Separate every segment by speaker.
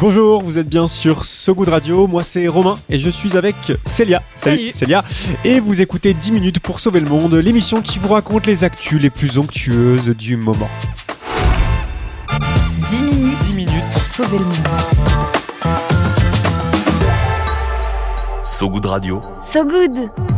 Speaker 1: Bonjour, vous êtes bien sur So Good Radio, moi c'est Romain et je suis avec Célia.
Speaker 2: Salut.
Speaker 1: Célia. Et vous écoutez 10 minutes pour sauver le monde, l'émission qui vous raconte les actus les plus onctueuses du moment.
Speaker 3: 10 minutes,
Speaker 1: 10 minutes
Speaker 3: pour sauver le monde.
Speaker 4: So Good Radio.
Speaker 3: So Good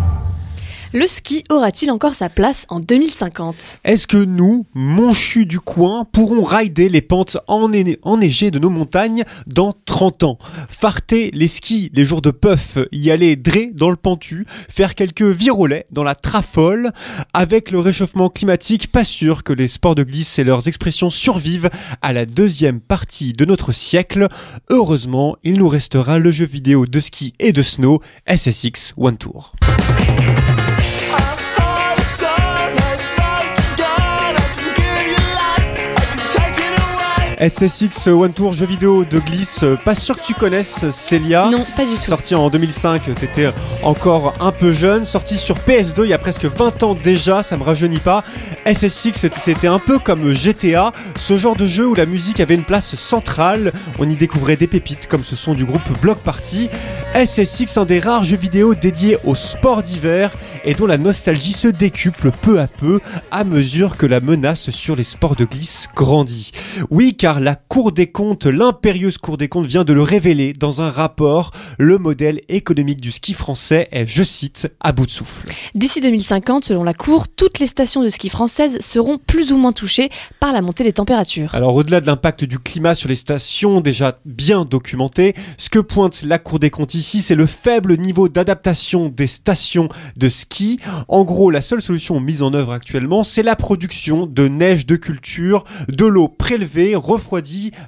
Speaker 2: Le ski aura-t-il encore sa place en 2050
Speaker 1: Est-ce que nous, monchus du coin, pourrons rider les pentes enneigées de nos montagnes dans 30 ans? Farter les skis les jours de puff, y aller dré dans le pentu, faire quelques virolets dans la trafole Avec le réchauffement climatique, pas sûr que les sports de glisse et leurs expressions survivent à la deuxième partie de notre siècle. Heureusement, il nous restera le jeu vidéo de ski et de snow SSX One Tour. SSX One Tour jeu vidéo de glisse, euh, pas sûr que tu connaisses Célia.
Speaker 2: Non, pas du tout.
Speaker 1: Sorti en 2005, t'étais encore un peu jeune. Sorti sur PS2 il y a presque 20 ans déjà, ça me rajeunit pas. SSX c'était un peu comme GTA, ce genre de jeu où la musique avait une place centrale. On y découvrait des pépites comme ce son du groupe Block Party. SSX, un des rares jeux vidéo dédiés au sport d'hiver et dont la nostalgie se décuple peu à peu à mesure que la menace sur les sports de glisse grandit. Oui, car la Cour des comptes, l'impérieuse Cour des comptes vient de le révéler dans un rapport. Le modèle économique du ski français est, je cite, à bout de souffle.
Speaker 2: D'ici 2050, selon la Cour, toutes les stations de ski françaises seront plus ou moins touchées par la montée des températures.
Speaker 1: Alors au-delà de l'impact du climat sur les stations déjà bien documenté, ce que pointe la Cour des comptes ici, c'est le faible niveau d'adaptation des stations de ski. En gros, la seule solution mise en œuvre actuellement, c'est la production de neige de culture, de l'eau prélevée, refroidie,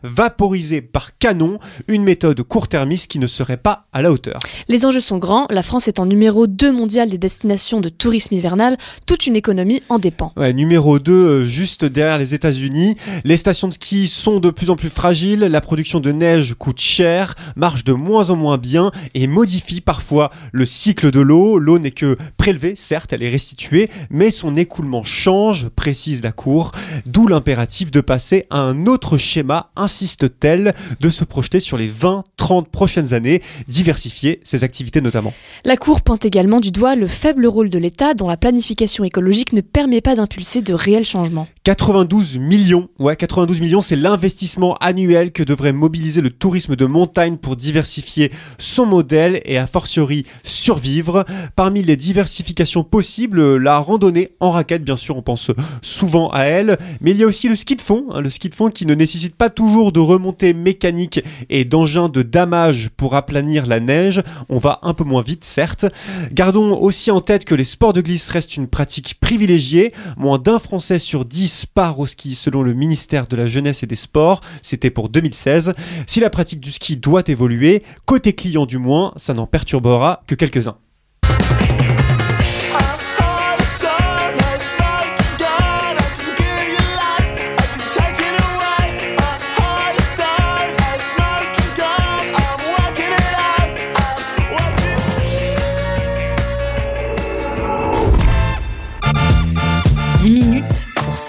Speaker 1: vaporisée par canon, une méthode court-termiste qui ne serait pas à la hauteur.
Speaker 2: Les enjeux sont grands, la France est en numéro 2 mondial des destinations de tourisme hivernal, toute une économie en dépend.
Speaker 1: Ouais, numéro 2, euh, juste derrière les États-Unis. Les stations de ski sont de plus en plus fragiles, la production de neige coûte cher, marche de moins en moins bien et modifie parfois le cycle de l'eau. L'eau n'est que prélevée, certes, elle est restituée, mais son écoulement change, précise la Cour, d'où l'impératif de passer à un autre schéma, insiste-t-elle, de se projeter sur les 20-30 prochaines années, diversifier ses activités notamment?
Speaker 2: La Cour pointe également du doigt le faible rôle de l'État dont la planification écologique ne permet pas d'impulser de réels changements.
Speaker 1: 92 millions, ouais, 92 millions, c'est l'investissement annuel que devrait mobiliser le tourisme de montagne pour diversifier son modèle et a fortiori survivre. Parmi les diversifications possibles, la randonnée en raquette, bien sûr, on pense souvent à elle, mais il y a aussi le ski de fond, hein, le ski de fond qui ne nécessite pas toujours de remontées mécaniques et d'engins de damage pour aplanir la neige. On va un peu moins vite, certes. Gardons aussi en tête que les sports de glisse restent une pratique privilégiée. Moins d'un Français sur 10 part au ski selon le ministère de la Jeunesse et des Sports. C'était pour 2016. Si la pratique du ski doit évoluer, côté client du moins, ça n'en perturbera que quelques-uns.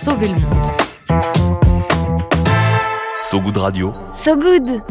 Speaker 3: Sauver le monde.
Speaker 4: So Good Radio.
Speaker 3: So Good